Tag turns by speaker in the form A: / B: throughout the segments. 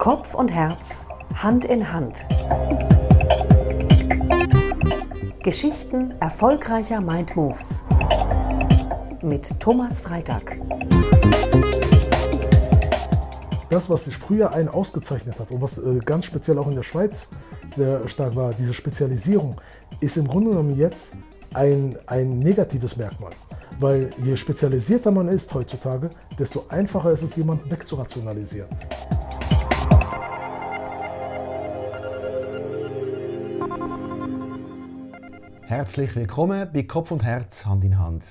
A: Kopf und Herz Hand in Hand. Geschichten erfolgreicher Mind Moves mit Thomas Freitag.
B: Das, was sich früher einen ausgezeichnet hat und was äh, ganz speziell auch in der Schweiz sehr stark war, diese Spezialisierung, ist im Grunde genommen jetzt ein, ein negatives Merkmal. Weil je spezialisierter man ist heutzutage, desto einfacher ist es, jemanden wegzurationalisieren.
C: Herzlich willkommen bei Kopf und Herz Hand in Hand.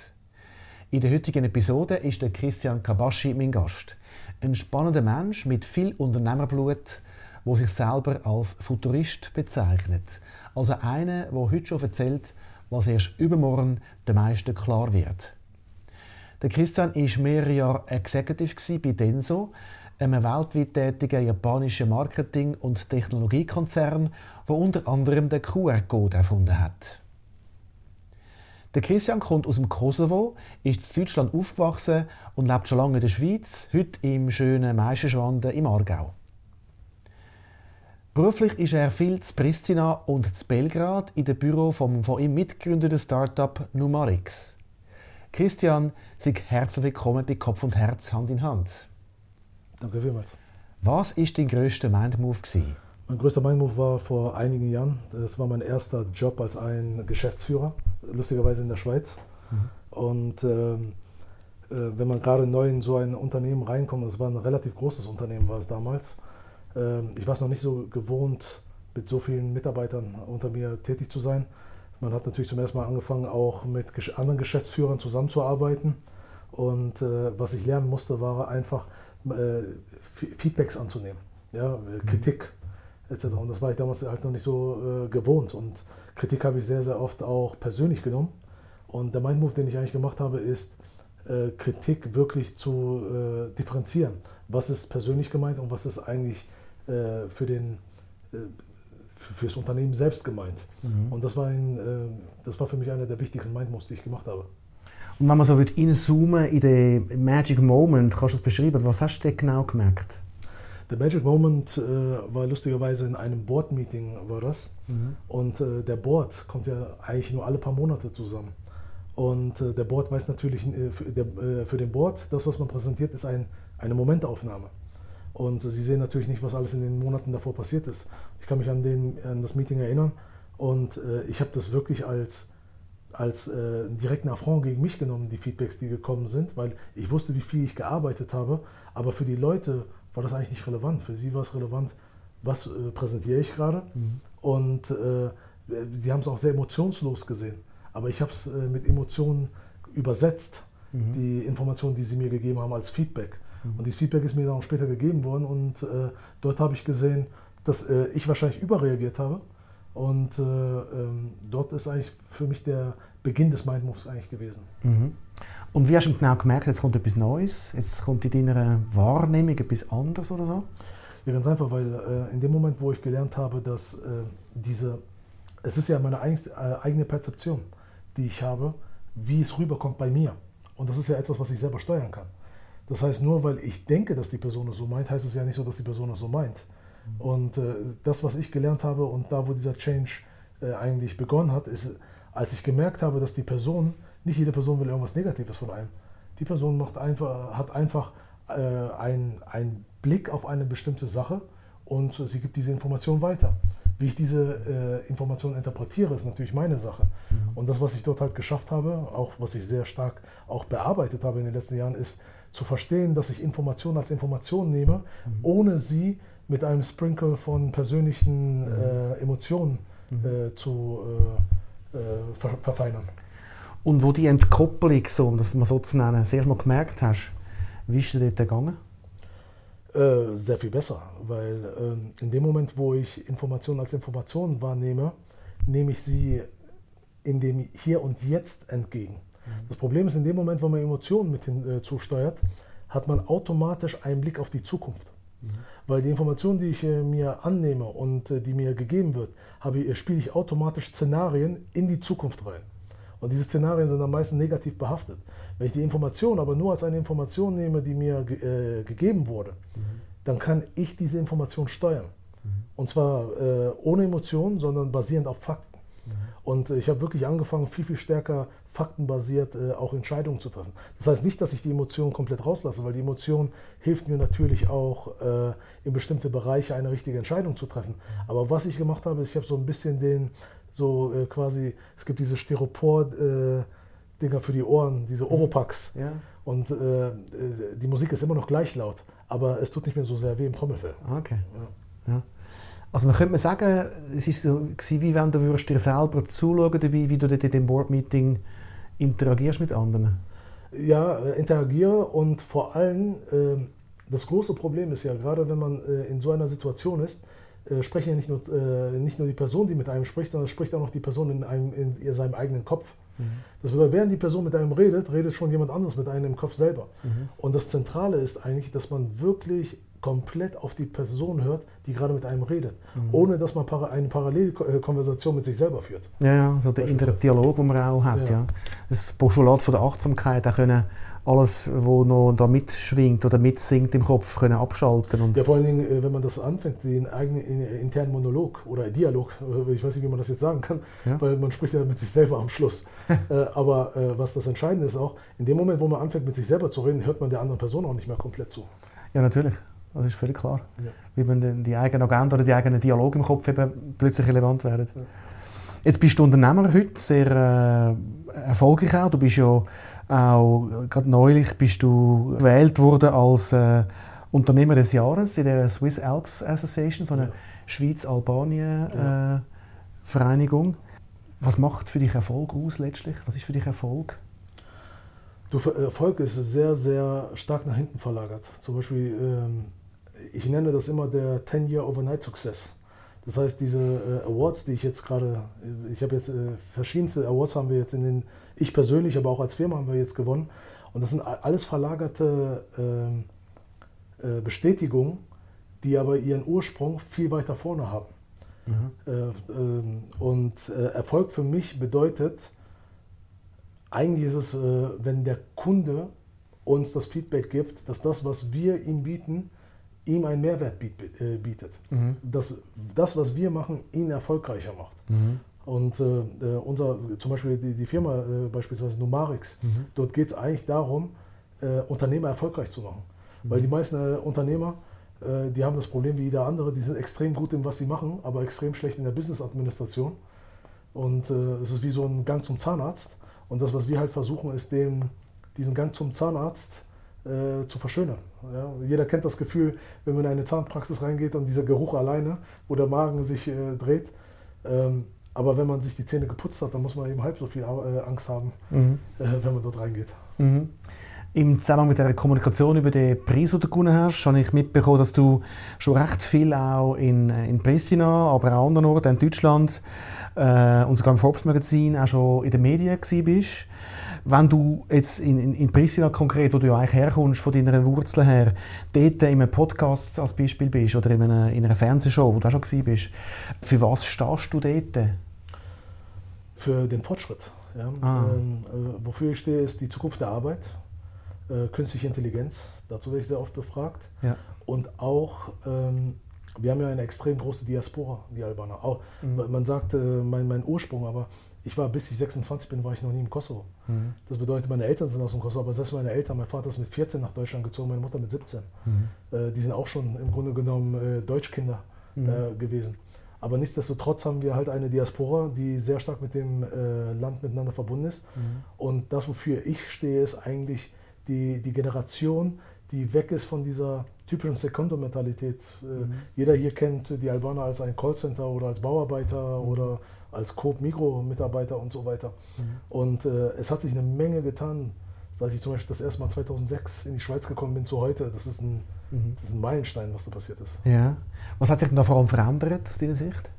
C: In der heutigen Episode ist der Christian Kabaschi mein Gast. Ein spannender Mensch mit viel Unternehmerblut, der sich selber als Futurist bezeichnet. Also einer, der heute schon erzählt, was erst übermorgen den meisten klar wird. Der Christian war mehrere Jahre Executive bei Denso, einem weltweit tätigen japanischen Marketing- und Technologiekonzern, der unter anderem den QR-Code erfunden hat. Der Christian kommt aus dem Kosovo, ist in Deutschland aufgewachsen und lebt schon lange in der Schweiz, heute im schönen Meischenschwanden im Aargau. Beruflich ist er viel zu Pristina und zu Belgrad in dem Büro vom von ihm mitgegründeten Startup Numarix. Christian, sei herzlich willkommen bei Kopf und Herz Hand in Hand.
B: Danke vielmals.
C: Was war dein grösster Mindmove?
B: Mein größter Mindmove war vor einigen Jahren. Das war mein erster Job als ein Geschäftsführer, lustigerweise in der Schweiz. Mhm. Und ähm, äh, wenn man gerade neu in so ein Unternehmen reinkommt, das war ein relativ großes Unternehmen, war es damals. Äh, ich war es noch nicht so gewohnt, mit so vielen Mitarbeitern unter mir tätig zu sein. Man hat natürlich zum ersten Mal angefangen, auch mit anderen Geschäftsführern zusammenzuarbeiten. Und äh, was ich lernen musste, war einfach äh, Feedbacks anzunehmen, ja, mhm. Kritik etc. Und das war ich damals halt noch nicht so äh, gewohnt. Und Kritik habe ich sehr, sehr oft auch persönlich genommen. Und der Mindmove, den ich eigentlich gemacht habe, ist, äh, Kritik wirklich zu äh, differenzieren. Was ist persönlich gemeint und was ist eigentlich äh, für den fürs Unternehmen selbst gemeint. Mhm. Und das war, ein, äh, das war für mich einer der wichtigsten Mindmoves, die ich gemacht habe.
C: Und wenn man so reinzoomen in den Magic Moment, kannst du das beschreiben? Was hast du genau gemerkt?
B: Der Magic Moment äh, war lustigerweise in einem Board-Meeting war das. Mhm. Und äh, der Board kommt ja eigentlich nur alle paar Monate zusammen. Und äh, der Board weiß natürlich, äh, für, der, äh, für den Board, das, was man präsentiert, ist ein, eine Momentaufnahme. Und sie sehen natürlich nicht, was alles in den Monaten davor passiert ist. Ich kann mich an, den, an das Meeting erinnern und äh, ich habe das wirklich als, als äh, direkten Affront gegen mich genommen, die Feedbacks, die gekommen sind, weil ich wusste, wie viel ich gearbeitet habe, aber für die Leute war das eigentlich nicht relevant. Für sie war es relevant, was äh, präsentiere ich gerade. Mhm. Und äh, sie haben es auch sehr emotionslos gesehen. Aber ich habe es äh, mit Emotionen übersetzt, mhm. die Informationen, die sie mir gegeben haben, als Feedback. Und dieses Feedback ist mir dann auch später gegeben worden und äh, dort habe ich gesehen, dass äh, ich wahrscheinlich überreagiert habe. Und äh, ähm, dort ist eigentlich für mich der Beginn des Mindmoves eigentlich gewesen.
C: Und wie hast du genau gemerkt, jetzt kommt etwas Neues, jetzt kommt in deiner Wahrnehmung etwas anderes oder so?
B: Ja, ganz einfach, weil äh, in dem Moment, wo ich gelernt habe, dass äh, diese, es ist ja meine äh, eigene Perzeption, die ich habe, wie es rüberkommt bei mir. Und das ist ja etwas, was ich selber steuern kann. Das heißt, nur weil ich denke, dass die Person es so meint, heißt es ja nicht so, dass die Person es so meint. Mhm. Und äh, das, was ich gelernt habe und da, wo dieser Change äh, eigentlich begonnen hat, ist, als ich gemerkt habe, dass die Person, nicht jede Person will irgendwas Negatives von einem. Die Person macht einfach, hat einfach äh, einen Blick auf eine bestimmte Sache und sie gibt diese Information weiter. Wie ich diese äh, Information interpretiere, ist natürlich meine Sache. Mhm. Und das, was ich dort halt geschafft habe, auch was ich sehr stark auch bearbeitet habe in den letzten Jahren, ist, zu verstehen, dass ich Informationen als Informationen nehme, mhm. ohne sie mit einem Sprinkle von persönlichen mhm. äh, Emotionen mhm. äh, zu äh, äh, ver verfeinern.
C: Und wo die Entkopplung, so, um das mal so zu nennen, sehr mal gemerkt hast, wie ist dir dort gegangen?
B: Äh, sehr viel besser, weil ähm, in dem Moment, wo ich Informationen als Informationen wahrnehme, nehme ich sie in dem Hier und Jetzt entgegen. Das Problem ist, in dem Moment, wo man Emotionen mit hinzusteuert, äh, hat man automatisch einen Blick auf die Zukunft. Mhm. Weil die Information, die ich äh, mir annehme und äh, die mir gegeben wird, habe, spiele ich automatisch Szenarien in die Zukunft rein. Und diese Szenarien sind am meisten negativ behaftet. Wenn ich die Information aber nur als eine Information nehme, die mir äh, gegeben wurde, mhm. dann kann ich diese Information steuern. Mhm. Und zwar äh, ohne Emotionen, sondern basierend auf Fakten. Mhm. Und ich habe wirklich angefangen, viel, viel stärker faktenbasiert äh, auch Entscheidungen zu treffen. Das heißt nicht, dass ich die Emotionen komplett rauslasse, weil die Emotion hilft mir natürlich auch, äh, in bestimmte Bereiche eine richtige Entscheidung zu treffen. Aber was ich gemacht habe, ist, ich habe so ein bisschen den, so äh, quasi, es gibt diese Styropor- Dinger für die Ohren, diese mhm. Oropax. Ja. Und äh, äh, die Musik ist immer noch gleich laut, aber es tut nicht mehr so sehr weh im Trommelfell.
C: Okay. Ja. Ja. Also man könnte sagen, es ist so, wie wenn du würdest dir selber zuschauen dabei, wie du in dem Board-Meeting interagierst mit anderen.
B: Ja, äh, interagiere und vor allem äh, das große Problem ist ja, gerade wenn man äh, in so einer Situation ist, äh, sprechen ja nicht nur, äh, nicht nur die Person, die mit einem spricht, sondern spricht auch noch die Person in, einem, in seinem eigenen Kopf. Mhm. Das bedeutet, während die Person mit einem redet, redet schon jemand anderes mit einem im Kopf selber. Mhm. Und das Zentrale ist eigentlich, dass man wirklich komplett auf die Person hört, die gerade mit einem redet, mhm. ohne dass man eine Parallelkonversation mit sich selber führt.
C: Ja, ja so der innere Dialog, den man auch hat. Ja. ja. Das Postulat von der Achtsamkeit, auch können alles, was noch da mitschwingt oder mitsingt im Kopf, können abschalten. Und
B: ja, vor allen Dingen, äh, wenn man das anfängt, den eigenen internen Monolog oder Dialog, äh, ich weiß nicht, wie man das jetzt sagen kann, ja. weil man spricht ja mit sich selber am Schluss. Äh, aber was das Entscheidende ist auch, in dem Moment, wo man anfängt, mit sich selber zu reden, hört man der anderen Person auch nicht mehr komplett zu.
C: Ja, natürlich. Das ist völlig klar. Ja. Wie man die eigene Agenda oder die eigenen Dialog im Kopf eben plötzlich relevant werden. Ja. Jetzt bist du Unternehmer heute, sehr äh, erfolgreich auch. Du bist ja auch, gerade neulich bist du gewählt worden als äh, Unternehmer des Jahres in der Swiss Alps Association, so eine ja. Schweiz-Albanien-Vereinigung. Äh, Was macht für dich Erfolg aus letztlich? Was ist für dich Erfolg?
B: Du, Erfolg ist sehr, sehr stark nach hinten verlagert. Zum Beispiel ähm, ich nenne das immer der 10-Year Overnight Success. Das heißt, diese äh, Awards, die ich jetzt gerade, äh, ich habe jetzt äh, verschiedenste Awards haben wir jetzt in den, ich persönlich, aber auch als Firma haben wir jetzt gewonnen. Und das sind alles verlagerte ähm, äh, Bestätigungen, die aber ihren Ursprung viel weiter vorne haben. Mhm. Äh, ähm, und Erfolg für mich bedeutet, eigentlich ist es, wenn der Kunde uns das Feedback gibt, dass das, was wir ihm bieten, ihm einen Mehrwert äh, bietet. Mhm. Dass das, was wir machen, ihn erfolgreicher macht. Mhm. Und äh, äh, unser, zum Beispiel die, die Firma, äh, beispielsweise Numarix, mhm. dort geht es eigentlich darum, äh, Unternehmer erfolgreich zu machen. Mhm. Weil die meisten äh, Unternehmer, die haben das Problem wie jeder andere, die sind extrem gut in was sie machen, aber extrem schlecht in der Business-Administration. Und es ist wie so ein Gang zum Zahnarzt. Und das, was wir halt versuchen, ist dem, diesen Gang zum Zahnarzt äh, zu verschönern. Ja? Jeder kennt das Gefühl, wenn man in eine Zahnpraxis reingeht und dieser Geruch alleine, wo der Magen sich äh, dreht. Ähm, aber wenn man sich die Zähne geputzt hat, dann muss man eben halb so viel äh, Angst haben, mhm. Äh, wenn man dort reingeht.
C: Mhm. Im Zusammenhang mit der Kommunikation über den Preis, den du gewonnen hast, habe ich mitbekommen, dass du schon recht viel auch in, in Pristina, aber auch anderen Orten in Deutschland äh, und sogar im Forbes-Magazin auch schon in den Medien warst. Wenn du jetzt in, in, in Pristina konkret, wo du ja eigentlich herkommst, von deiner Wurzeln her, dort in einem Podcast als Beispiel bist oder in einer, in einer Fernsehshow, wo du auch schon warst, bist, für was stehst du dort?
B: Für den Fortschritt. Ja. Ah. Ähm, äh, wofür ich stehe, ist die Zukunft der Arbeit, äh, künstliche Intelligenz. Dazu werde ich sehr oft befragt. Ja. Und auch ähm, wir haben ja eine extrem große Diaspora, die Albaner. Auch, mhm. Man sagt äh, mein, mein Ursprung, aber ich war, bis ich 26 bin, war ich noch nie im Kosovo. Mhm. Das bedeutet, meine Eltern sind aus dem Kosovo, aber selbst meine Eltern, mein Vater ist mit 14 nach Deutschland gezogen, meine Mutter mit 17. Mhm. Äh, die sind auch schon im Grunde genommen äh, Deutschkinder mhm. äh, gewesen. Aber nichtsdestotrotz haben wir halt eine Diaspora, die sehr stark mit dem äh, Land miteinander verbunden ist. Mhm. Und das, wofür ich stehe, ist eigentlich die, die Generation, die weg ist von dieser typischen Sekondo-Mentalität. Äh, mhm. Jeder hier kennt die Albaner als ein Callcenter oder als Bauarbeiter mhm. oder als Coop Migro-Mitarbeiter und so weiter. Mhm. Und äh, es hat sich eine Menge getan, seit ich zum Beispiel das erste Mal 2006 in die Schweiz gekommen bin zu heute. Das ist ein, mhm. das ist ein Meilenstein, was da passiert ist.
C: Ja. Was hat sich denn da vor allem verändert aus deiner Sicht?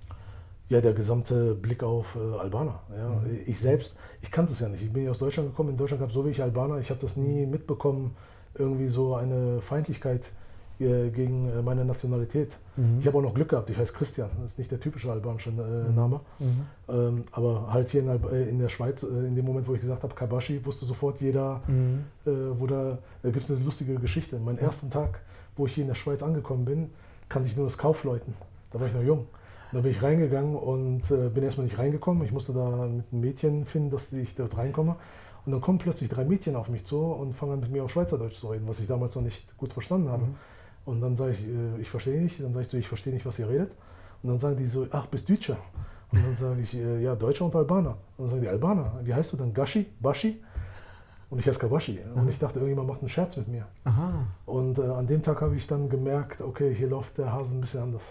B: Ja, der gesamte Blick auf äh, Albaner. Ja. Mhm. Ich selbst, ich kannte es ja nicht. Ich bin aus Deutschland gekommen. In Deutschland gab es so wenig Albaner. Ich habe das nie mitbekommen, irgendwie so eine Feindlichkeit gegen äh, meine Nationalität. Mhm. Ich habe auch noch Glück gehabt, ich heiße Christian, das ist nicht der typische albanische äh, mhm. Name. Mhm. Ähm, aber halt hier in, äh, in, der Schweiz, äh, in dem Moment, wo ich gesagt habe, Kabashi, wusste sofort jeder, mhm. äh, wo da, da gibt es eine lustige Geschichte. Meinen ersten Tag, wo ich hier in der Schweiz angekommen bin, kannte ich nur das Kaufleuten. Da war ich noch jung. Dann bin ich reingegangen und äh, bin erstmal nicht reingekommen. Ich musste da mit einem Mädchen finden, dass ich dort reinkomme. Und dann kommen plötzlich drei Mädchen auf mich zu und fangen an mit mir auf Schweizerdeutsch zu reden, was ich damals noch nicht gut verstanden habe. Und dann sage ich, äh, ich verstehe nicht. Dann sage ich so, ich verstehe nicht, was ihr redet. Und dann sagen die so, ach, bist Deutscher? Und dann sage ich, äh, ja, Deutscher und Albaner. Und dann sagen die, Albaner, wie heißt du dann? Gashi? Bashi? Und ich heiße Kabashi. Und ich dachte, irgendjemand macht einen Scherz mit mir. Aha. Und äh, an dem Tag habe ich dann gemerkt, okay, hier läuft der Hasen ein bisschen anders.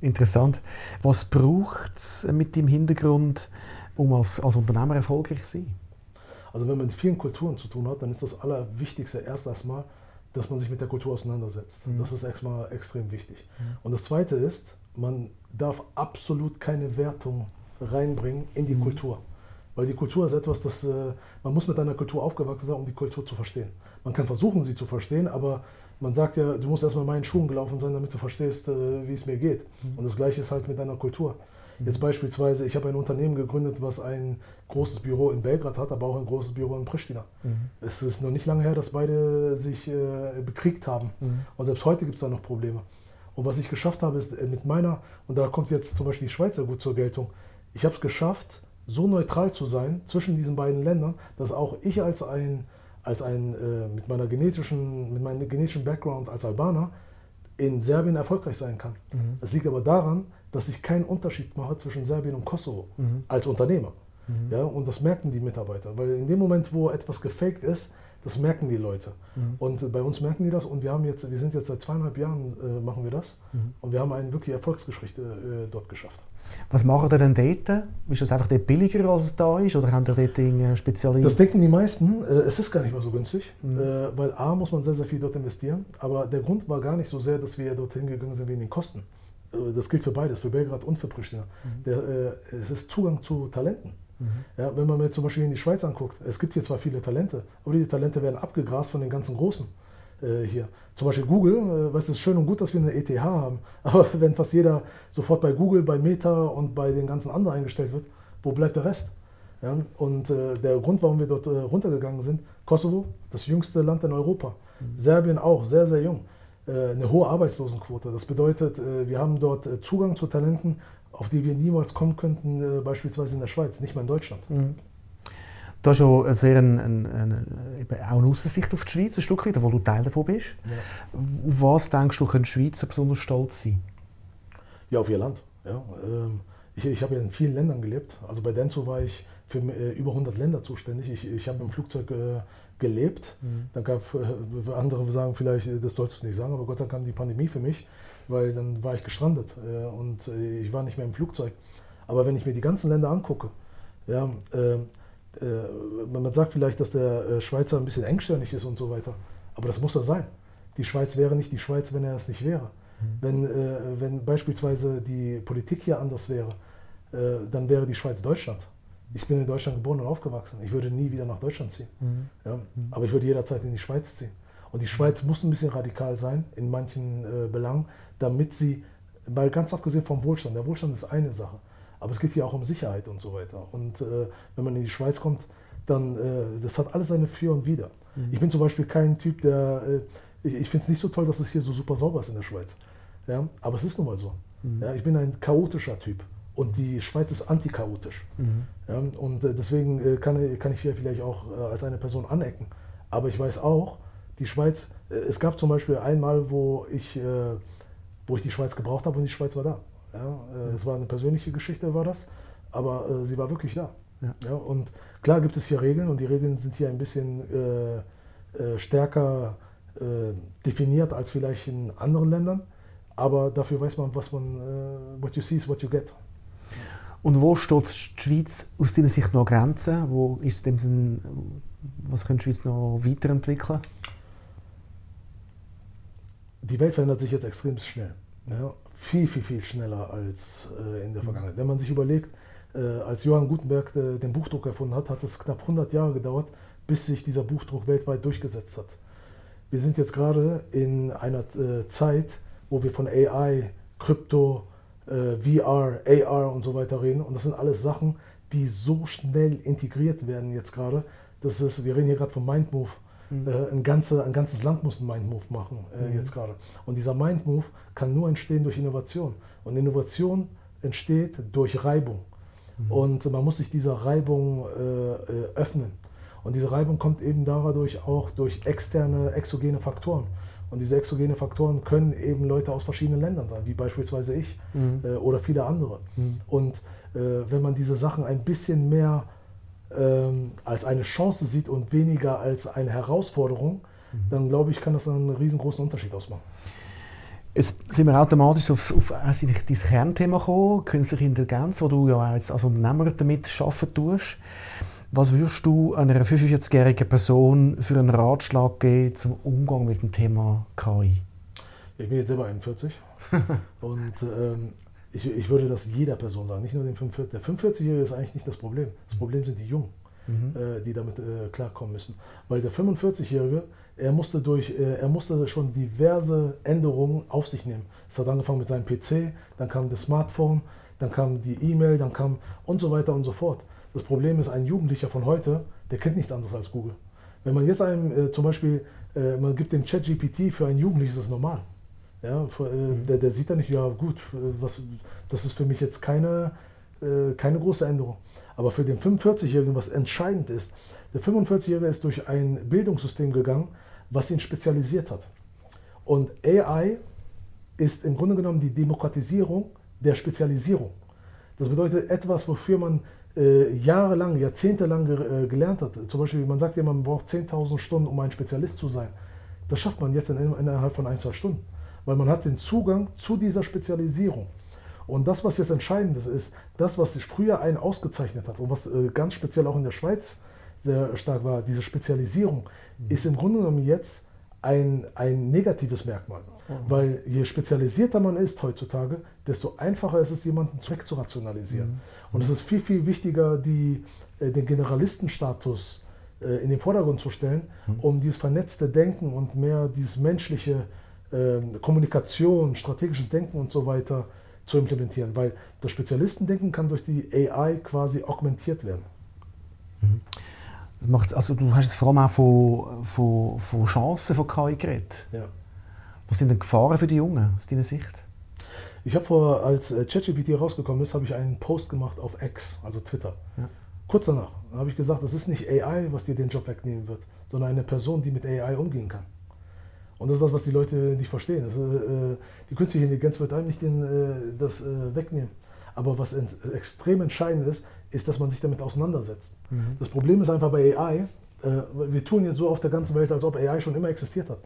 C: Interessant. Was braucht es mit dem Hintergrund, um als, als Unternehmer erfolgreich zu sein?
B: Also wenn man mit vielen Kulturen zu tun hat, dann ist das Allerwichtigste erst erstmal, dass man sich mit der Kultur auseinandersetzt. Mhm. Das ist erstmal extrem wichtig. Mhm. Und das Zweite ist, man darf absolut keine Wertung reinbringen in die mhm. Kultur. Weil die Kultur ist etwas, das äh, man muss mit einer Kultur aufgewachsen sein, um die Kultur zu verstehen. Man kann versuchen, sie zu verstehen, aber man sagt ja, du musst erstmal in meinen Schuhen gelaufen sein, damit du verstehst, äh, wie es mir geht. Mhm. Und das Gleiche ist halt mit deiner Kultur. Jetzt beispielsweise, ich habe ein Unternehmen gegründet, was ein großes Büro in Belgrad hat, aber auch ein großes Büro in Pristina. Mhm. Es ist noch nicht lange her, dass beide sich äh, bekriegt haben. Mhm. Und selbst heute gibt es da noch Probleme. Und was ich geschafft habe, ist äh, mit meiner, und da kommt jetzt zum Beispiel die Schweiz sehr gut zur Geltung, ich habe es geschafft, so neutral zu sein zwischen diesen beiden Ländern, dass auch ich als ein, als ein äh, mit, meiner genetischen, mit meinem genetischen Background als Albaner in Serbien erfolgreich sein kann. Mhm. Es liegt aber daran, dass ich keinen Unterschied mache zwischen Serbien und Kosovo mhm. als Unternehmer. Mhm. Ja, und das merken die Mitarbeiter, weil in dem Moment, wo etwas gefaked ist, das merken die Leute. Mhm. Und bei uns merken die das und wir haben jetzt, wir sind jetzt seit zweieinhalb Jahren äh, machen wir das mhm. und wir haben eine wirkliche Erfolgsgeschichte äh, dort geschafft.
C: Was machen ihr denn dort? Ist das einfach dort billiger, als es da ist? Oder haben ihr dort Dinge speziell?
B: Das denken die meisten. Äh, es ist gar nicht mal so günstig, mhm. Äh, weil A, muss man sehr, sehr viel dort investieren. Aber der Grund war gar nicht so sehr, dass wir dorthin gegangen sind wegen den Kosten. Äh, das gilt für beides, für Belgrad und für Pristina. Mhm. Der, es ist Zugang zu Talenten. Mhm. Ja, wenn man mir zum Beispiel in die Schweiz anguckt, es gibt hier zwar viele Talente, aber diese Talente werden abgegrast von den ganzen Großen äh, hier. Zum Beispiel Google, äh, was ist schön und gut, dass wir eine ETH haben, aber wenn fast jeder sofort bei Google, bei Meta und bei den ganzen anderen eingestellt wird, wo bleibt der Rest? Ja, und äh, der Grund, warum wir dort äh, runtergegangen sind, Kosovo, das jüngste Land in Europa, mhm. Serbien auch, sehr, sehr jung, äh, eine hohe Arbeitslosenquote. Das bedeutet, äh, wir haben dort Zugang zu Talenten, auf die wir niemals kommen könnten, beispielsweise in der Schweiz, nicht mal in Deutschland. Mhm.
C: Du hast ja sehr eine, eine, eine, auch eine Aussicht auf die Schweiz, ein Stück weit, wo du Teil davon bist. Ja. Auf was denkst du, können die Schweizer besonders stolz sein?
B: Ja, auf ihr Land. Ja. Ähm, ich, ich habe ja in vielen Ländern gelebt. Also bei Denso war ich für äh, über 100 Länder zuständig. Ich, ich habe im Flugzeug äh, gelebt. Mhm. Dann gab äh, andere sagen vielleicht, das sollst du nicht sagen, aber Gott sei Dank kam die Pandemie für mich, weil dann war ich gestrandet und ich war nicht mehr im Flugzeug. Aber wenn ich mir die ganzen Länder angucke, ja, ähm, äh, man sagt vielleicht, dass der äh, Schweizer ein bisschen engstirnig ist und so weiter. Aber das muss er sein. Die Schweiz wäre nicht die Schweiz, wenn er es nicht wäre. Mhm. Wenn, äh, wenn beispielsweise die Politik hier anders wäre, dann wäre die Schweiz Deutschland. Ich bin in Deutschland geboren und aufgewachsen. Ich würde nie wieder nach Deutschland ziehen. Mhm. Ja, mhm. aber ich würde jederzeit in die Schweiz ziehen. Und die Schweiz muss ein bisschen radikal sein in manchen äh, Belangen, damit sie, mal ganz abgesehen vom Wohlstand, der Wohlstand ist eine Sache, aber es geht hier auch um Sicherheit und so weiter. Und äh, wenn man in die Schweiz kommt, dann, äh, das hat alles seine Für und Wider. Mhm. Ich bin zum Beispiel kein Typ, der, äh, ich, ich finde es nicht so toll, dass es hier so super sauber ist in der Schweiz. Ja? Aber es ist nun mal so. Mhm. Ja? Ich bin ein chaotischer Typ. Und die Schweiz ist antichaotisch. Mhm. Ja? Und äh, deswegen äh, kann, kann ich hier vielleicht auch äh, als eine Person anecken. Aber ich weiß auch, die Schweiz, es gab zum Beispiel einmal, wo ich, wo ich die Schweiz gebraucht habe und die Schweiz war da. Ja, äh, es war eine persönliche Geschichte, war das, aber sie war wirklich da. Ja. ja. und klar gibt es hier Regeln und die Regeln sind hier ein bisschen äh, stärker äh, definiert als vielleicht in anderen Ländern, aber dafür weiß man, was man, äh, what you see is what you get.
C: Und wo steht die Schweiz aus deiner Sicht noch Grenzen? Wo ist dem Sinn, was kann die Schweiz noch weiterentwickeln?
B: Die Welt verändert sich jetzt extrem schnell. Ja, viel, viel, viel schneller als äh, in der mhm. Vergangenheit. Wenn man sich überlegt, äh, als Johann Gutenberg äh, den Buchdruck erfunden hat, hat es knapp 100 Jahre gedauert, bis sich dieser Buchdruck weltweit durchgesetzt hat. Wir sind jetzt gerade in einer äh, Zeit, wo wir von AI, Krypto, äh, VR, AR und so weiter reden. Und das sind alles Sachen, die so schnell integriert werden jetzt gerade. Das ist, wir reden hier gerade von Mindmove. Mhm. Äh, ein, ganze, ein ganzes Land muss einen Mind-Move machen äh, mhm. jetzt gerade. Und dieser Mind-Move kann nur entstehen durch Innovation. Und Innovation entsteht durch Reibung. Mhm. Und man muss sich dieser Reibung äh, äh, öffnen. Und diese Reibung kommt eben dadurch auch durch externe, exogene Faktoren. Und diese exogene Faktoren können eben Leute aus verschiedenen Ländern sein, wie beispielsweise ich mhm. äh, oder viele andere. Mhm. Und äh, wenn man diese Sachen ein bisschen mehr ähm, als eine Chance sieht und weniger als eine Herausforderung, mhm. dann glaube ich, kann das einen riesengroßen Unterschied ausmachen.
C: Jetzt sind wir automatisch auf, auf also dein Kernthema gekommen, künstliche Intelligenz, wo du ja als Unternehmer damit arbeiten tust. Was würdest du einer 45-jährigen Person für einen Ratschlag geben zum Umgang mit dem Thema KI?
B: Ich bin jetzt selber 41 und ähm, ich, ich, würde das jeder Person sagen, nicht nur dem 45. Der 45-Jährige ist eigentlich nicht das Problem. Das mhm. Problem sind die Jungen, mhm. äh, die damit äh, klarkommen müssen. Weil der 45-Jährige, er musste, durch, äh, er musste schon diverse Änderungen auf sich nehmen. Es hat angefangen mit seinem PC, dann kam das Smartphone, dann kam die E-Mail, dann kam und so weiter und so fort. Das Problem ist, ein Jugendlicher von heute, der kennt nichts anderes als Google. Wenn man jetzt einem äh, zum Beispiel, äh, man gibt dem ChatGPT für einen Jugendlichen, ist das normal. Ja, für, äh, mhm. der, der, sieht dann nicht, ja gut, äh, was, das ist für mich jetzt keine, äh, keine große Änderung. Aber für den 45-Jährigen, was entscheidend ist, der 45-Jährige ist durch ein Bildungssystem gegangen, was ihn spezialisiert hat. Und AI ist im Grunde genommen die Demokratisierung der Spezialisierung. Das bedeutet etwas, wofür man äh, jahrelang, jahrzehntelang äh, gelernt hat. Zum Beispiel, man sagt ja, man braucht 10.000 Stunden, um ein Spezialist zu sein. Das schafft man jetzt in, innerhalb von ein, zwei Stunden, weil man hat den Zugang zu dieser Spezialisierung. Und das, was jetzt entscheidend ist, ist, das, was sich früher einen ausgezeichnet hat und was äh, ganz speziell auch in der Schweiz sehr stark war, diese Spezialisierung, mhm. ist im Grunde genommen jetzt ein, ein negatives Merkmal. Mhm. Weil je spezialisierter man ist heutzutage, desto einfacher ist es, jemanden wegzurationalisieren. Mhm. Und es ist viel, viel wichtiger, die, äh, den Generalistenstatus äh, in den Vordergrund zu stellen, mhm. um dieses vernetzte Denken und mehr dieses menschliche äh, Kommunikation, strategisches Denken und so weiter zu implementieren. Weil das Spezialistendenken kann durch die AI quasi augmentiert werden.
C: Das macht, also du hast es vor allem auch von, von, von Chancen von KI geredet. Ja. Was sind denn Gefahren für die Jungen aus deiner Sicht?
B: Ich habe vor, als äh, ChatGPT rausgekommen ist, habe ich einen Post gemacht auf X, also Twitter. Ja. Kurz danach habe ich gesagt, das ist nicht AI, was dir den Job wegnehmen wird, sondern eine Person, die mit AI umgehen kann. Und das ist das, was die Leute nicht verstehen. Äh, die künstliche Intelligenz wird einem nicht den, das wegnehmen. Aber was extrem entscheidend ist, ist, dass man sich damit auseinandersetzt. Mhm. Das Problem ist einfach bei AI, äh, wir tun jetzt so auf der ganzen Welt, als ob AI schon immer existiert hat.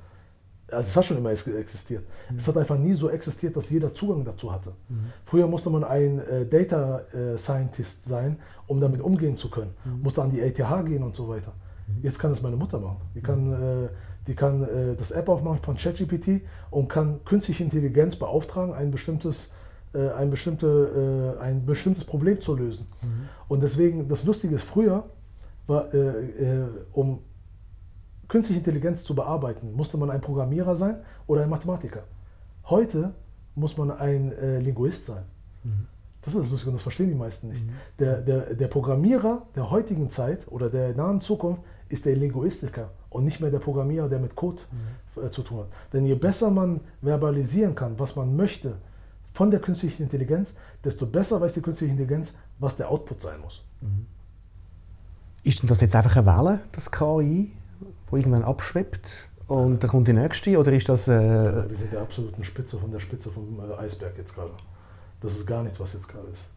B: Also es hat schon immer existiert. Mhm. Es hat einfach nie so existiert, dass jeder Zugang dazu hatte. Mhm. Früher musste man ein äh, Data äh, Scientist sein, um damit umgehen zu können. Mhm. Musste an die ETH gehen und so weiter. Mhm. Jetzt kann es meine Mutter machen. Die kann, äh, die kann äh, das App aufmachen von ChatGPT und kann künstliche Intelligenz beauftragen, ein bestimmtes, äh, ein, bestimmte, äh, ein bestimmtes Problem zu lösen. Mhm. Und deswegen, das Lustige ist, früher war, um künstliche Intelligenz zu bearbeiten, musste man ein Programmierer sein oder ein Mathematiker. Heute muss man ein äh, Linguist sein. Mhm. Das ist das Lustige und das verstehen die meisten nicht. Mhm. Der, der, der Programmierer der heutigen Zeit oder der nahen Zukunft ist der Linguistiker und nicht mehr der Programmierer, der mit Code mhm. äh, zu tun hat. Denn je besser man verbalisieren kann, was man möchte von der künstlichen Intelligenz, desto besser weiß die künstliche Intelligenz, was der Output sein muss. Mhm.
C: Ist denn das jetzt einfach eine Welle, das KI? wo irgendwann abschwebt und dann kommt die nächste? Oder ist das. Äh
B: wir sind der absoluten Spitze von der Spitze vom äh, Eisberg jetzt gerade. Das ist gar nichts, was jetzt gerade ist.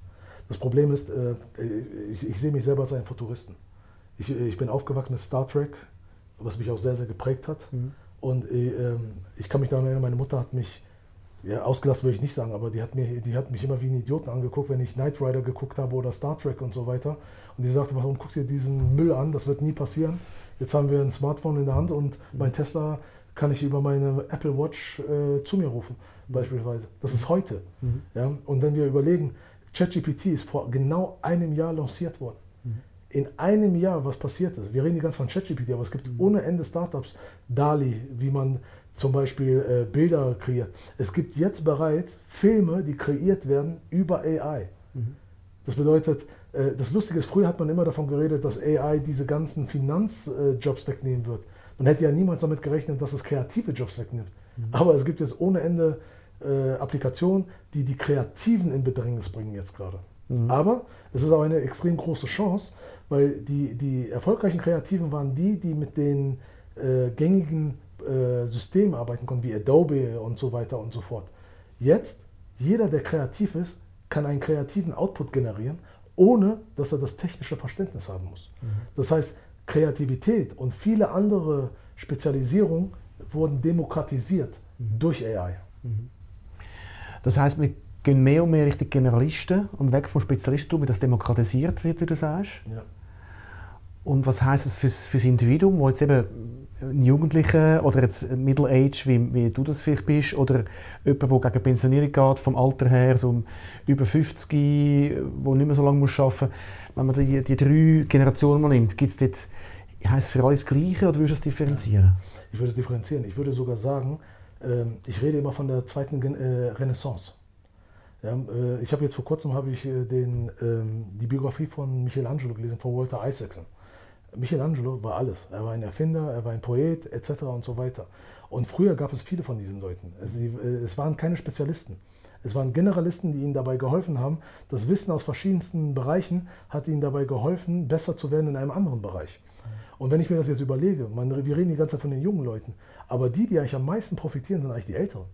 B: Das Problem ist, äh, ich, ich, sehe mich selber als einen Futuristen. Ich, ich, bin aufgewachsen mit Star Trek, was mich auch sehr, sehr geprägt hat. Mhm. Und äh, ich kann mich daran erinnern, meine Mutter hat mich ja, ausgelassen würde ich nicht sagen, aber die hat, mir, die hat mich immer wie einen Idioten angeguckt, wenn ich Knight Rider geguckt habe oder Star Trek und so weiter. Und die sagte, warum guckst du dir diesen Müll an? Das wird nie passieren. Jetzt haben wir ein Smartphone in der Hand und mhm. mein Tesla kann ich über meine Apple Watch äh, zu mir rufen, mhm. beispielsweise. Das ist heute. Mhm. Ja? Und wenn wir überlegen, ChatGPT ist vor genau einem Jahr lanciert worden. Mhm. In einem Jahr, was passiert ist. Wir reden die ganze Zeit von ChatGPT, aber es gibt mhm. ohne Ende Startups. DALI, wie man zum Beispiel äh, Bilder kreiert. Es gibt jetzt bereits Filme, die kreiert werden über AI. Mhm. Das bedeutet, äh, das Lustige ist, früher hat man immer davon geredet, dass AI diese ganzen Finanzjobs wegnehmen wird. Man hätte ja niemals damit gerechnet, dass es kreative Jobs wegnimmt. Mhm. Aber es gibt jetzt ohne Ende äh, Applikationen, die die Kreativen in Bedrängnis bringen jetzt gerade. Mhm. Aber es ist auch eine extrem große Chance, weil die, die erfolgreichen Kreativen waren die, die mit den äh, gängigen äh, Systemen arbeiten konnten, wie Adobe und so weiter und so fort. Jetzt, jeder, der kreativ ist, kann einen kreativen Output generieren, ohne dass er das technische Verständnis haben muss. Mhm. Das heißt, Kreativität und viele andere Spezialisierungen wurden demokratisiert mhm. durch AI. Mhm.
C: Das heißt, wir gehen mehr und mehr Richtung Generalisten und weg vom Spezialistentum, wie das demokratisiert wird, wie du sagst. Ja. Und was heißt es für, für das Individuum, wo jetzt eben ein Jugendlicher oder jetzt Middle Age, wie, wie du das vielleicht bist, oder jemand, der gegen Pensionierung geht, vom Alter her, so über 50, der nicht mehr so lange muss arbeiten muss. Wenn man die, die drei Generationen mal nimmt, gibt es dort, heisst für alles Gleiche oder würdest du es differenzieren?
B: Ich würde es differenzieren. Ich würde sogar sagen, ähm, ich rede immer von der zweiten äh, Renaissance. Äh, ich habe jetzt vor kurzem habe ich äh, den, ähm, die Biografie von Michelangelo gelesen, von Walter Isaacson. Michelangelo war alles. Er war ein Erfinder, er war ein Poet etc. und so weiter. Und früher gab es viele von diesen Leuten. Es, die, es waren keine Spezialisten. Es waren Generalisten, die ihnen dabei geholfen haben. Das Wissen aus verschiedensten Bereichen hat ihnen dabei geholfen, besser zu werden in einem anderen Bereich. Und wenn ich mir das jetzt überlege, man, wir reden die ganze Zeit von den jungen Leuten, aber die, die eigentlich am meisten profitieren, sind eigentlich die Älteren.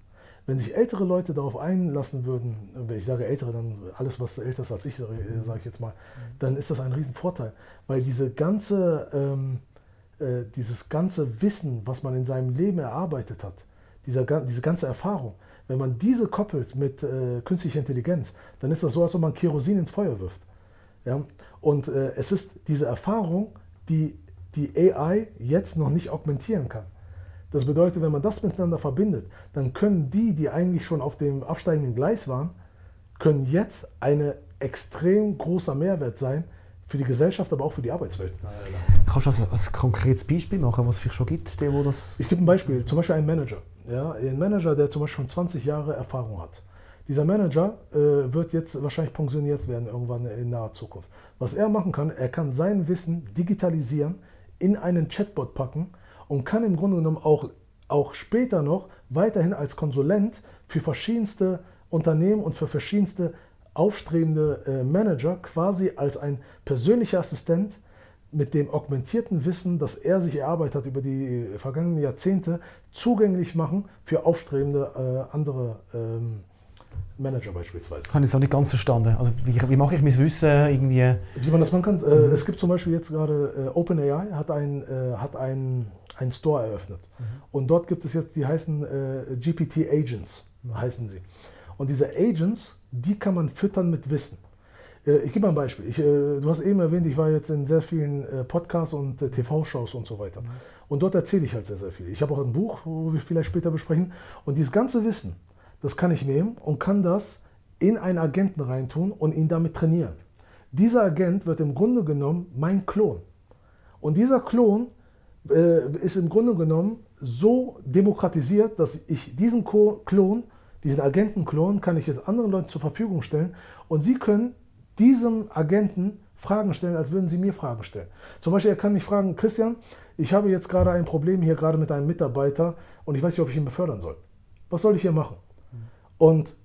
B: Wenn sich ältere Leute darauf einlassen würden, wenn ich sage ältere, dann alles, was älter ist als ich, sage ich jetzt mal, dann ist das ein Riesenvorteil. Weil diese ganze, ähm, äh, dieses ganze Wissen, was man in seinem Leben erarbeitet hat, dieser, diese ganze Erfahrung, wenn man diese koppelt mit äh, künstlicher Intelligenz, dann ist das so, als ob man Kerosin ins Feuer wirft. Ja? Und äh, es ist diese Erfahrung, die die AI jetzt noch nicht augmentieren kann. Das bedeutet, wenn man das miteinander verbindet, dann können die, die eigentlich schon auf dem absteigenden Gleis waren, können jetzt ein extrem großer Mehrwert sein für die Gesellschaft, aber auch für die Arbeitswelt.
C: Kannst du das als konkretes Beispiel machen, was es vielleicht schon gibt? Der, wo das
B: ich gebe ein Beispiel, zum Beispiel ein Manager. Ja, ein Manager, der zum Beispiel schon 20 Jahre Erfahrung hat. Dieser Manager äh, wird jetzt wahrscheinlich pensioniert werden irgendwann in naher Zukunft. Was er machen kann, er kann sein Wissen digitalisieren, in einen Chatbot packen und kann im Grunde genommen auch, auch später noch weiterhin als Konsulent für verschiedenste Unternehmen und für verschiedenste aufstrebende äh, Manager quasi als ein persönlicher Assistent mit dem augmentierten Wissen, das er sich erarbeitet hat über die vergangenen Jahrzehnte, zugänglich machen für aufstrebende äh, andere ähm, Manager beispielsweise.
C: Habe ich es auch nicht ganz verstanden. Also wie, wie mache ich mein Wissen irgendwie?
B: Wie man das machen kann. Äh, mhm. Es gibt zum Beispiel jetzt gerade äh, OpenAI hat ein, äh, hat ein einen Store eröffnet. Mhm. Und dort gibt es jetzt, die heißen äh, GPT Agents, heißen sie. Und diese Agents, die kann man füttern mit Wissen. Äh, ich gebe mal ein Beispiel. Ich, äh, du hast eben erwähnt, ich war jetzt in sehr vielen äh, Podcasts und äh, TV-Shows und so weiter. Mhm. Und dort erzähle ich halt sehr, sehr viel. Ich habe auch ein Buch, wo wir vielleicht später besprechen. Und dieses ganze Wissen, das kann ich nehmen und kann das in einen Agenten reintun und ihn damit trainieren. Dieser Agent wird im Grunde genommen mein Klon. Und dieser Klon äh, ist im Grunde genommen so demokratisiert, dass ich diesen Klon, diesen Agentenklon, kann ich jetzt anderen Leuten zur Verfügung stellen und sie können diesem Agenten Fragen stellen, als würden sie mir Fragen stellen. Zum Beispiel, er kann mich fragen, Christian, ich habe jetzt gerade ein Problem hier gerade mit einem Mitarbeiter und ich weiß nicht, ob ich ihn befördern soll. Was soll ich hier machen? Und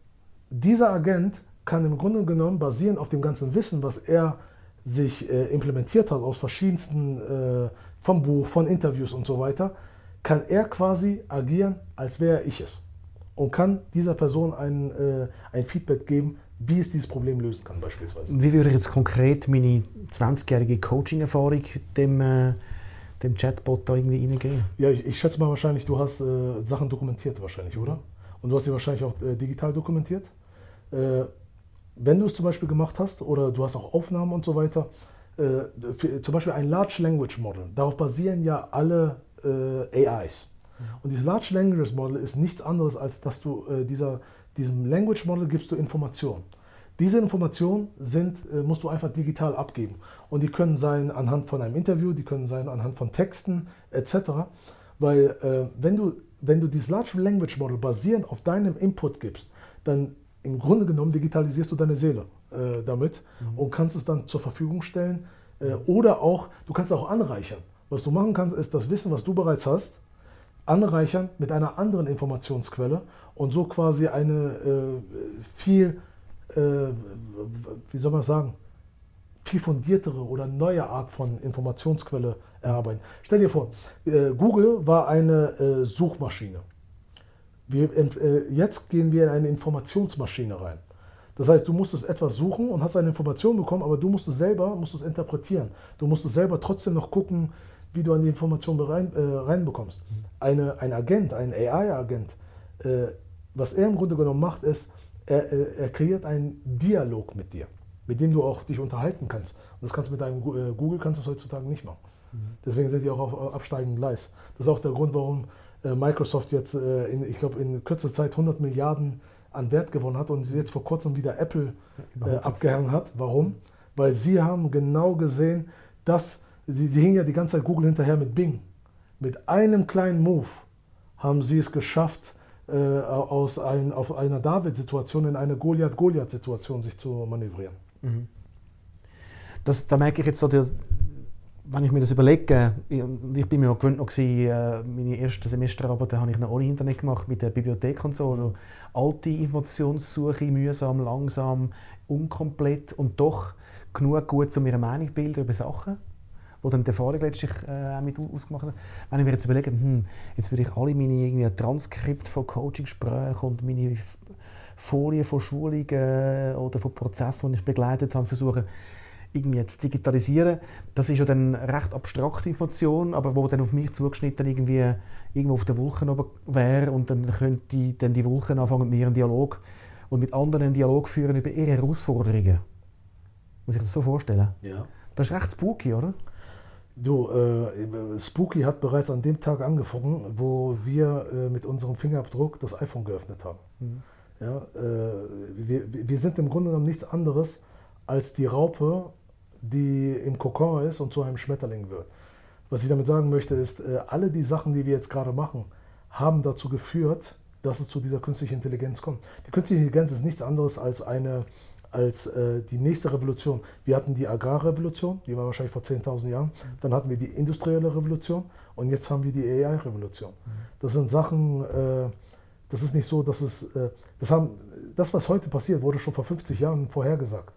B: dieser Agent kann im Grunde genommen basieren auf dem ganzen Wissen, was er sich äh, implementiert hat aus verschiedensten äh, vom Buch, von Interviews und so weiter, kann er quasi agieren, als wäre ich es. Und kann dieser Person ein, äh, ein Feedback geben, wie es dieses Problem lösen kann beispielsweise.
C: Wie würde ich jetzt konkret meine 20-jährige Coaching-Erfahrung dem, äh, dem Chatbot da irgendwie reingehen?
B: Ja, ich, ich, schätze mal wahrscheinlich, du hast äh, Sachen dokumentiert wahrscheinlich, oder? Und du hast sie wahrscheinlich auch äh, digital dokumentiert. Äh, wenn du es zum Beispiel gemacht hast oder du hast auch Aufnahmen und so weiter, für, zum Beispiel ein Large Language Model, darauf basieren ja alle äh, AIs. Und dieses Large Language Model ist nichts anderes, als dass du äh, dieser, diesem Language Model gibst du Informationen. Diese Informationen sind, äh, musst du einfach digital abgeben. Und die können sein anhand von einem Interview, die können sein anhand von Texten etc. Weil äh, wenn, du, wenn du dieses Large Language Model basierend auf deinem Input gibst, dann im Grunde genommen digitalisierst du deine Seele äh, damit mhm. und kannst es dann zur Verfügung stellen. Äh, oder auch, du kannst auch anreichern. Was du machen kannst, ist das Wissen, was du bereits hast, anreichern mit einer anderen Informationsquelle und so quasi eine äh, viel, äh, wie soll man sagen, viel fundiertere oder neue Art von Informationsquelle erarbeiten. Stell dir vor, äh, Google war eine Suchmaschine. Wir, jetzt gehen wir in eine Informationsmaschine rein. Das heißt, du musstest etwas suchen und hast eine Information bekommen, aber du musst es selber musst es interpretieren. Du musst es selber trotzdem noch gucken, wie du an die Information rein, äh, reinbekommst. Eine, ein Agent, ein AI-Agent, äh, was er im Grunde genommen macht, ist, er, er, kreiert einen Dialog mit dir, mit dem du auch dich unterhalten kannst. Und das kannst du mit deinem äh, Google kannst du heutzutage nicht machen. Mhm. Deswegen sind die auch auf absteigendem Gleis. Das ist auch der Grund, warum äh, Microsoft jetzt, äh, in, ich glaube, in kürzer Zeit 100 Milliarden an Wert gewonnen hat und jetzt vor kurzem wieder Apple äh, abgehangen hat. Warum? Weil sie haben genau gesehen, dass sie, sie hingen ja die ganze Zeit Google hinterher mit Bing. Mit einem kleinen Move haben sie es geschafft, äh, aus ein, auf einer David-Situation in eine Goliath-Goliath-Situation sich zu manövrieren. Mhm.
C: Das, da merke ich jetzt so, wenn ich mir das überlege, ich, ich bin mir auch gewöhnt noch gewesen, äh, meine ersten Semesterarbeiten habe ich noch ohne Internet gemacht mit der Bibliothek und so. Also alte Informationssuche, mühsam, langsam, unkomplett und doch genug gut, um eine Meinung zu bilden über Sachen, wo dann die Erfahrung letztlich äh, auch mit ausgemacht hat. Wenn ich mir jetzt überlege, hm, jetzt würde ich alle meine irgendwie Transkript von Coachingsgesprächen und meine Folien von Schulungen oder von Prozessen, die ich begleitet habe, versuchen, irgendwie jetzt digitalisieren, das ist ja dann recht abstrakte Information, aber wo dann auf mich zugeschnitten irgendwie irgendwo auf den Wolken oben wäre und dann könnte dann die Wolken anfangen mit mir einen Dialog und mit anderen einen Dialog führen über ihre Herausforderungen. Muss ich das so vorstellen?
B: Ja.
C: Das ist recht spooky, oder?
B: Du, äh, Spooky hat bereits an dem Tag angefangen, wo wir äh, mit unserem Fingerabdruck das iPhone geöffnet haben. Mhm. Ja, äh, wir, wir sind im Grunde genommen nichts anderes als die Raupe die im Kokon ist und zu einem Schmetterling wird. Was ich damit sagen möchte, ist, äh, alle die Sachen, die wir jetzt gerade machen, haben dazu geführt, dass es zu dieser künstlichen Intelligenz kommt. Die künstliche Intelligenz ist nichts anderes als eine als äh, die nächste Revolution. Wir hatten die Agrarrevolution, die war wahrscheinlich vor 10.000 Jahren. Dann hatten wir die industrielle Revolution und jetzt haben wir die AI-Revolution. Das sind Sachen, äh, das ist nicht so, dass es, äh, das, haben, das, was heute passiert, wurde schon vor 50 Jahren vorhergesagt.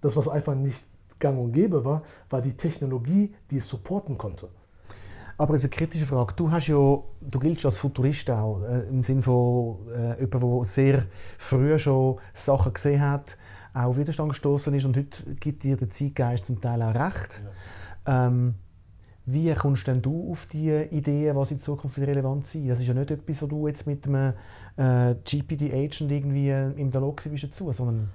B: Das, was einfach nicht gang und gäbe war, war die Technologie, die es supporten konnte.
C: Aber es ist eine kritische Frage. Du, hast ja, du giltst als Futurist auch, äh, im Sinne von äh, jemand, der sehr früh schon Sachen gesehen hat, auch auf Widerstand gestoßen ist und heute gibt dir der Zeitgeist zum Teil auch recht. Ja. Ähm, wie kommst denn du auf die Ideen, was in Zukunft relevant sein Das ist ja nicht etwas, was du jetzt mit einem äh, GPD-Agent irgendwie im Dialog bist dazu, sondern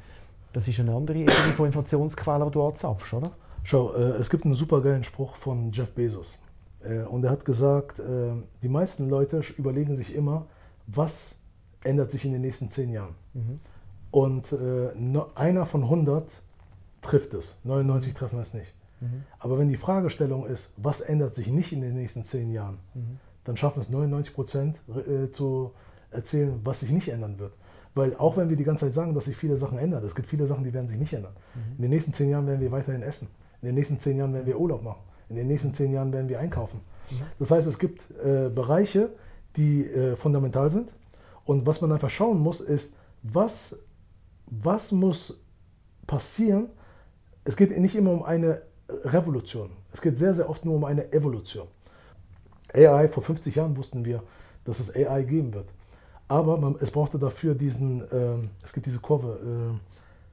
C: das ist eine andere Ebene von Informationsquellen, die du anzapfst, oder?
B: Schau, äh, es gibt einen super geilen Spruch von Jeff Bezos. Äh, und er hat gesagt, äh, die meisten Leute überlegen sich immer, was ändert sich in den nächsten zehn Jahren. Mhm. Und äh, no, einer von 100 trifft es, 99 mhm. treffen es nicht. Mhm. Aber wenn die Fragestellung ist, was ändert sich nicht in den nächsten zehn Jahren, mhm. dann schaffen es 99 Prozent äh, zu erzählen, was sich nicht ändern wird. Weil auch wenn wir die ganze Zeit sagen, dass sich viele Sachen ändern, es gibt viele Sachen, die werden sich nicht ändern. Mhm. In den nächsten zehn Jahren werden wir weiterhin essen. In den nächsten zehn Jahren werden wir Urlaub machen. In den nächsten zehn Jahren werden wir einkaufen. Mhm. Das heißt, es gibt äh, Bereiche, die äh, fundamental sind. Und was man einfach schauen muss, ist, was, was muss passieren? Es geht nicht immer um eine Revolution. Es geht sehr, sehr oft nur um eine Evolution. AI, vor 50 Jahren wussten wir, dass es AI geben wird. Aber man, es brauchte dafür diesen, äh, es gibt diese Kurve,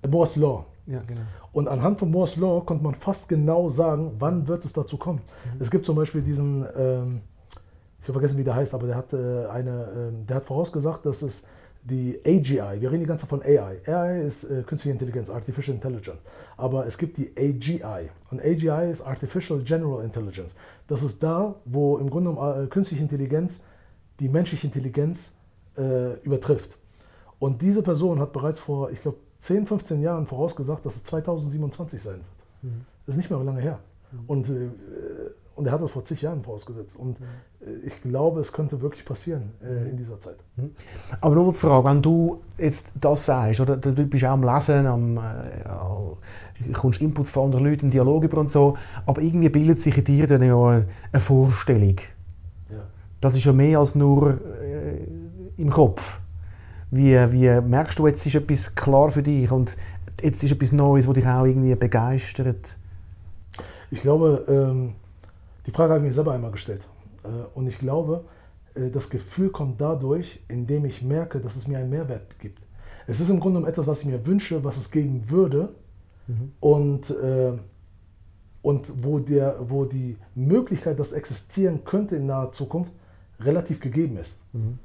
B: äh, Moore's Law.
C: Ja, genau.
B: Und anhand von Moore's Law konnte man fast genau sagen, wann wird es dazu kommen. Mhm. Es gibt zum Beispiel diesen, ähm, ich habe vergessen, wie der heißt, aber der hat, äh, eine, ähm, der hat vorausgesagt, dass es die AGI, wir reden die ganze Zeit von AI. AI ist äh, künstliche Intelligenz, Artificial Intelligence. Aber es gibt die AGI. Und AGI ist Artificial General Intelligence. Das ist da, wo im Grunde genommen äh, künstliche Intelligenz die menschliche Intelligenz äh, übertrifft. Und diese Person hat bereits vor, ich glaube, 10, 15 Jahren vorausgesagt, dass es 2027 sein wird. Mhm. Das ist nicht mehr lange her. Mhm. Und, äh, und er hat das vor zig Jahren vorausgesetzt. Und äh, ich glaube, es könnte wirklich passieren äh, in dieser Zeit.
C: Mhm. Aber nur die Frage, wenn du jetzt das sagst, oder du bist auch am Lesen, am, äh, kommst Inputs von anderen Leuten, Dialog über und so, aber irgendwie bildet sich in dir dann ja eine Vorstellung. Ja. Das ist ja mehr als nur äh, im Kopf. Wie, wie merkst du, jetzt ist etwas klar für dich und jetzt ist etwas Neues, das dich auch irgendwie begeistert?
B: Ich glaube, ähm, die Frage habe ich mir selber einmal gestellt. Äh, und ich glaube, äh, das Gefühl kommt dadurch, indem ich merke, dass es mir einen Mehrwert gibt. Es ist im Grunde genommen etwas, was ich mir wünsche, was es geben würde mhm. und, äh, und wo, der, wo die Möglichkeit, dass existieren könnte in naher Zukunft, relativ gegeben ist. Mhm.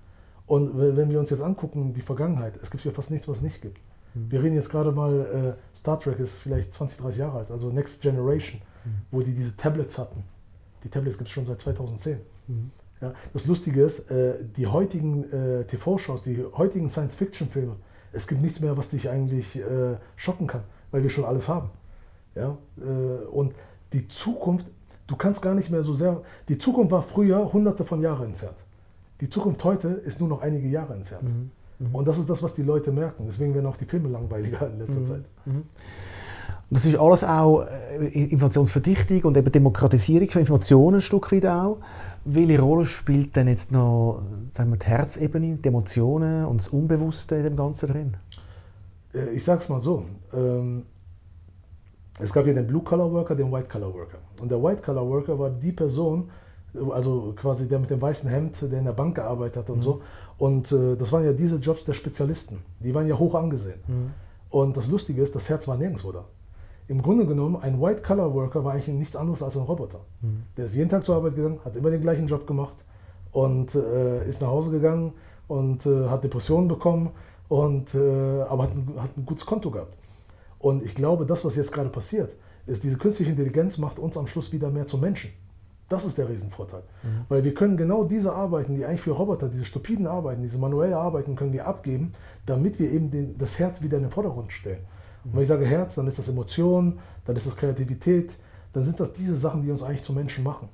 B: Und wenn wir uns jetzt angucken, die Vergangenheit, es gibt ja fast nichts, was es nicht gibt. Mhm. Wir reden jetzt gerade mal, äh, Star Trek ist vielleicht 20, 30 Jahre alt, also Next Generation, mhm. wo die diese Tablets hatten. Die Tablets gibt es schon seit 2010. Mhm. Ja, das Lustige ist, äh, die heutigen äh, TV-Shows, die heutigen Science-Fiction-Filme, es gibt nichts mehr, was dich eigentlich äh, schocken kann, weil wir schon alles haben. Ja? Äh, und die Zukunft, du kannst gar nicht mehr so sehr, die Zukunft war früher hunderte von Jahren entfernt. Die Zukunft heute ist nur noch einige Jahre entfernt. Mhm. Mhm. Und das ist das, was die Leute merken. Deswegen werden auch die Filme langweiliger in letzter mhm. Zeit.
C: Mhm. Das ist alles auch äh, Informationsverdichtung und eben Demokratisierung von Informationen ein Stück weit auch. Welche Rolle spielt denn jetzt noch sagen wir, die Herzebene, die Emotionen und das Unbewusste in dem Ganzen drin?
B: Äh, ich sage es mal so. Ähm, es gab ja den Blue-Collar-Worker, den White-Collar-Worker. Und der White-Collar-Worker war die Person, also quasi der mit dem weißen Hemd, der in der Bank gearbeitet hat und mhm. so. Und äh, das waren ja diese Jobs der Spezialisten. Die waren ja hoch angesehen. Mhm. Und das Lustige ist, das Herz war nirgendwo da. Im Grunde genommen, ein White-Collar-Worker war eigentlich nichts anderes als ein Roboter. Mhm. Der ist jeden Tag zur Arbeit gegangen, hat immer den gleichen Job gemacht und äh, ist nach Hause gegangen und äh, hat Depressionen bekommen, und, äh, aber hat ein, hat ein gutes Konto gehabt. Und ich glaube, das, was jetzt gerade passiert, ist, diese künstliche Intelligenz macht uns am Schluss wieder mehr zum Menschen. Das ist der Riesenvorteil. Mhm. Weil wir können genau diese Arbeiten, die eigentlich für Roboter, diese stupiden Arbeiten, diese manuelle Arbeiten, können wir abgeben, damit wir eben den, das Herz wieder in den Vordergrund stellen. Und wenn ich sage Herz, dann ist das Emotion, dann ist das Kreativität, dann sind das diese Sachen, die uns eigentlich zu Menschen machen.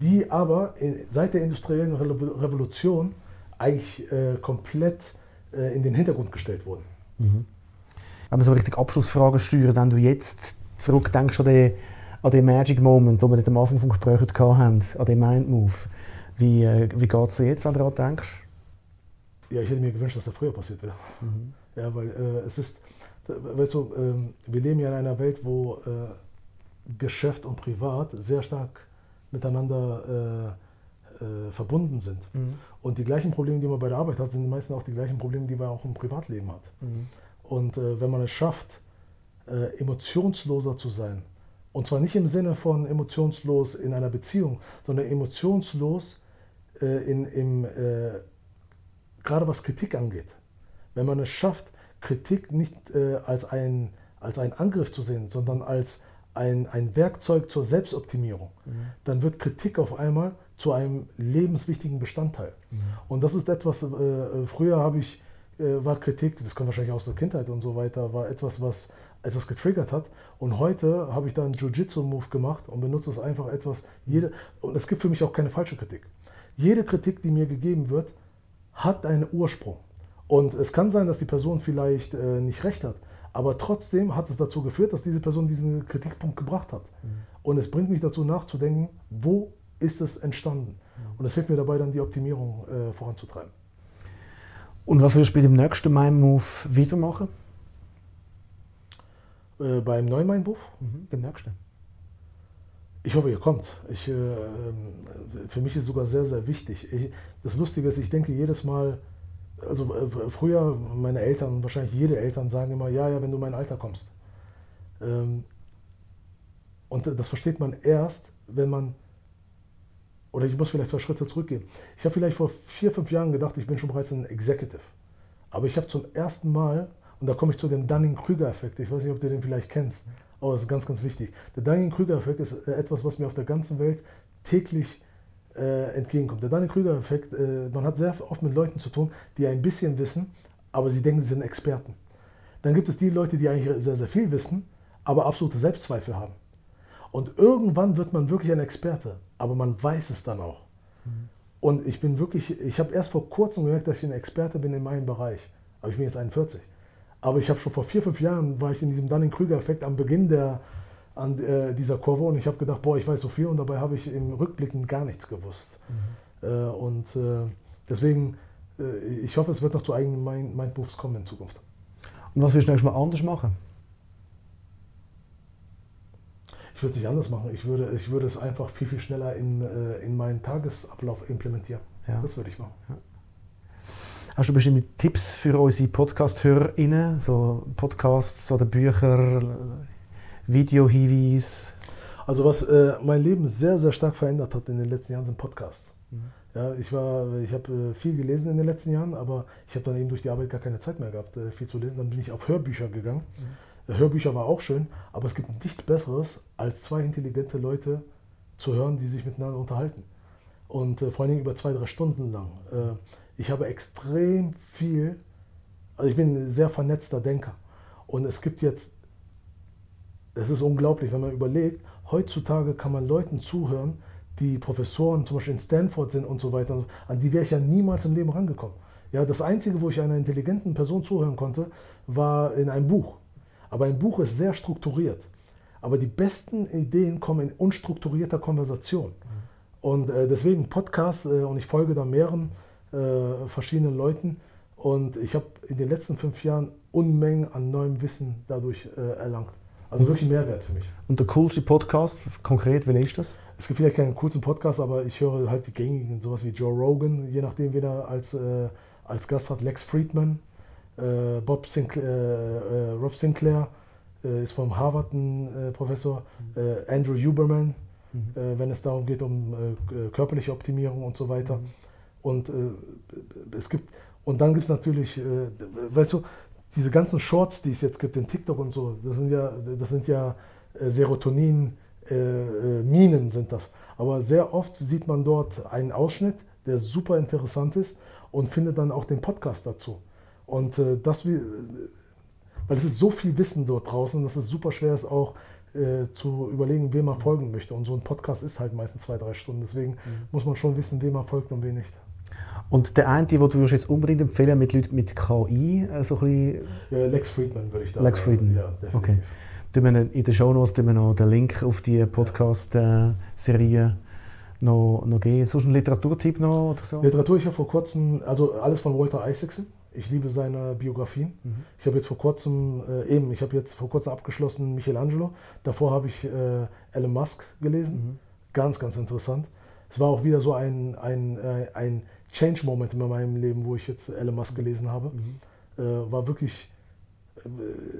B: Die aber seit der industriellen Revolution eigentlich äh, komplett äh, in den Hintergrund gestellt wurden.
C: Mhm. Wenn wir so richtig Abschlussfragen steuern, wenn du jetzt zurückdenkst an den an den Magic Moment, den wir am Anfang des Gesprächs hatten, an den Mind Move. Wie, äh, wie geht es dir jetzt, wenn du daran denkst?
B: Ja, ich hätte mir gewünscht, dass das früher passiert wäre. Mhm. Ja, weil äh, es ist, weißt du, äh, wir leben ja in einer Welt, wo äh, Geschäft und Privat sehr stark miteinander äh, äh, verbunden sind. Mhm. Und die gleichen Probleme, die man bei der Arbeit hat, sind meistens auch die gleichen Probleme, die man auch im Privatleben hat. Mhm. Und wenn man es schafft, emotionsloser zu sein, und zwar nicht im Sinne von emotionslos in einer Beziehung, sondern emotionslos äh, in, im, äh, gerade was Kritik angeht. Wenn man es schafft, Kritik nicht äh, als, ein, als einen Angriff zu sehen, sondern als ein, ein Werkzeug zur Selbstoptimierung, mhm. dann wird Kritik auf einmal zu einem lebenswichtigen Bestandteil. Mhm. Und das ist etwas, äh, früher habe ich, äh, war Kritik, das kommt wahrscheinlich aus der Kindheit und so weiter, war etwas, was etwas getriggert hat. Und heute habe ich da einen Jiu-Jitsu-Move gemacht und benutze es einfach etwas. Jede, und es gibt für mich auch keine falsche Kritik. Jede Kritik, die mir gegeben wird, hat einen Ursprung. Und es kann sein, dass die Person vielleicht äh, nicht recht hat, aber trotzdem hat es dazu geführt, dass diese Person diesen Kritikpunkt gebracht hat. Mhm. Und es bringt mich dazu nachzudenken, wo ist es entstanden? Mhm. Und es hilft mir dabei, dann die Optimierung äh, voranzutreiben.
C: Und was wirst du mit dem nächsten Mind-Move wieder machen?
B: Äh, beim Neumain-Buch?
C: Mhm, den nächsten.
B: Ich hoffe, ihr kommt. Ich, äh, ähm, für mich ist sogar sehr, sehr wichtig. Ich, das Lustige ist, ich denke jedes Mal, also äh, früher meine Eltern, wahrscheinlich jede Eltern sagen immer, ja, ja, wenn du in mein Alter kommst. Ähm, und das versteht man erst, wenn man, oder ich muss vielleicht zwei Schritte zurückgehen. Ich habe vielleicht vor vier, fünf Jahren gedacht, ich bin schon bereits ein Executive. Aber ich habe zum ersten Mal und da komme ich zu dem Dunning-Krüger-Effekt. Ich weiß nicht, ob du den vielleicht kennst, aber das ist ganz, ganz wichtig. Der Dunning-Krüger-Effekt ist äh, etwas, was mir auf der ganzen Welt täglich äh, entgegenkommt. Der Dunning-Krüger-Effekt, äh, man hat sehr oft mit Leuten zu tun, die ein bisschen wissen, aber sie denken, sie sind Experten. Dann gibt es die Leute, die eigentlich sehr, sehr viel wissen, aber absolute Selbstzweifel haben. Und irgendwann wird man wirklich ein Experte, aber man weiß es dann auch. Mhm. Und ich bin wirklich, ich habe erst vor kurzem gemerkt, dass ich ein Experte bin in meinem Bereich. Aber ich bin jetzt 41. Aber ich habe schon vor vier, fünf Jahren, war ich in diesem Dunning-Krüger-Effekt am Beginn der, an äh, dieser Kurve und ich habe gedacht, boah, ich weiß so viel und dabei habe ich im Rückblicken gar nichts gewusst. Mhm. Äh, und äh, deswegen, äh, ich hoffe, es wird noch zu eigenen Mindmoves kommen in Zukunft.
C: Und was willst du nächstes Mal anders machen?
B: Ich würde es nicht anders machen. Ich würde, ich würde es einfach viel, viel schneller in, äh, in meinen Tagesablauf implementieren. Ja. Das würde ich machen. Ja.
C: Hast du bestimmte Tipps für unsere Podcast-HörerInnen? So Podcasts oder Bücher, Videohinweise?
B: Also was äh, mein Leben sehr, sehr stark verändert hat in den letzten Jahren sind Podcasts. Mhm. Ja, ich ich habe äh, viel gelesen in den letzten Jahren, aber ich habe dann eben durch die Arbeit gar keine Zeit mehr gehabt, äh, viel zu lesen. Dann bin ich auf Hörbücher gegangen. Mhm. Hörbücher war auch schön, aber es gibt nichts Besseres, als zwei intelligente Leute zu hören, die sich miteinander unterhalten. Und äh, vor allen Dingen über zwei, drei Stunden lang. Ich habe extrem viel, also ich bin ein sehr vernetzter Denker. Und es gibt jetzt, es ist unglaublich, wenn man überlegt, heutzutage kann man Leuten zuhören, die Professoren zum Beispiel in Stanford sind und so weiter, an die wäre ich ja niemals im Leben rangekommen. Ja, das Einzige, wo ich einer intelligenten Person zuhören konnte, war in einem Buch. Aber ein Buch ist sehr strukturiert. Aber die besten Ideen kommen in unstrukturierter Konversation. Und äh, deswegen Podcast, äh, und ich folge da mehreren äh, verschiedenen Leuten. Und ich habe in den letzten fünf Jahren Unmengen an neuem Wissen dadurch äh, erlangt. Also mhm. wirklich Mehrwert für mich.
C: Und der coolste Podcast, konkret, welcher ist das?
B: Es gibt vielleicht keinen coolsten Podcast, aber ich höre halt die gängigen, sowas wie Joe Rogan, je nachdem, wer da als, äh, als Gast hat, Lex Friedman, äh, Bob Sinclair, äh, Rob Sinclair ist vom Harvard ein Professor, mhm. Andrew Huberman, mhm. wenn es darum geht, um körperliche Optimierung und so weiter. Mhm. Und äh, es gibt, und dann gibt es natürlich, äh, weißt du, diese ganzen Shorts, die es jetzt gibt in TikTok und so, das sind ja, das sind ja äh, Serotonin-Minen äh, sind das. Aber sehr oft sieht man dort einen Ausschnitt, der super interessant ist und findet dann auch den Podcast dazu. Und äh, das, weil es ist so viel Wissen dort draußen, dass es super schwer ist auch äh, zu überlegen, wem man folgen möchte. Und so ein Podcast ist halt meistens zwei, drei Stunden. Deswegen mhm. muss man schon wissen, wem man folgt und wem nicht.
C: Und der eine, den du jetzt unbedingt empfehlen mit Leuten mit KI, äh, so ein
B: ja, Lex Friedman würde ich da
C: Lex Friedman, ja, definitiv. Okay. in den Show Notes noch den Link auf die Podcast-Serie noch, noch geben. Sonst ein Literaturtipp noch oder so?
B: Literatur, ich habe vor kurzem, also alles von Walter Isaacson. Ich liebe seine Biografien. Mhm. Ich habe jetzt vor kurzem, äh, eben, ich habe jetzt vor kurzem abgeschlossen Michelangelo. Davor habe ich äh, Elon Musk gelesen. Mhm. Ganz, ganz interessant. Es war auch wieder so ein, ein, äh, ein Change-Moment in meinem Leben, wo ich jetzt Elon Musk gelesen habe. Mhm. Äh, war wirklich äh,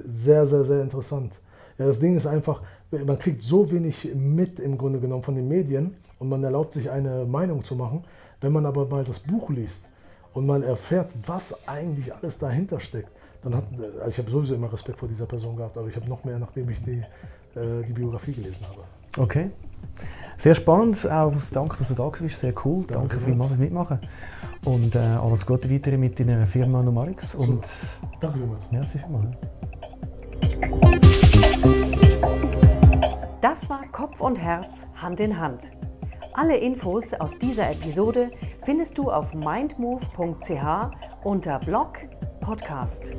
B: sehr, sehr, sehr interessant. Ja, das Ding ist einfach, man kriegt so wenig mit im Grunde genommen von den Medien und man erlaubt sich eine Meinung zu machen. Wenn man aber mal das Buch liest und man erfährt, was eigentlich alles dahinter steckt, dann hat, also ich habe sowieso immer Respekt vor dieser Person gehabt, aber ich habe noch mehr, nachdem ich die, äh, die Biografie gelesen habe.
C: Okay. Sehr spannend, auch danke, dass du da bist, sehr cool. Danke, danke vielmals fürs Mitmachen. Und äh, alles Gute weiter mit deiner Firma Numarix. Und
B: danke vielmals.
C: Merci vielmals.
A: Das war Kopf und Herz Hand in Hand. Alle Infos aus dieser Episode findest du auf mindmove.ch unter Blog Podcast.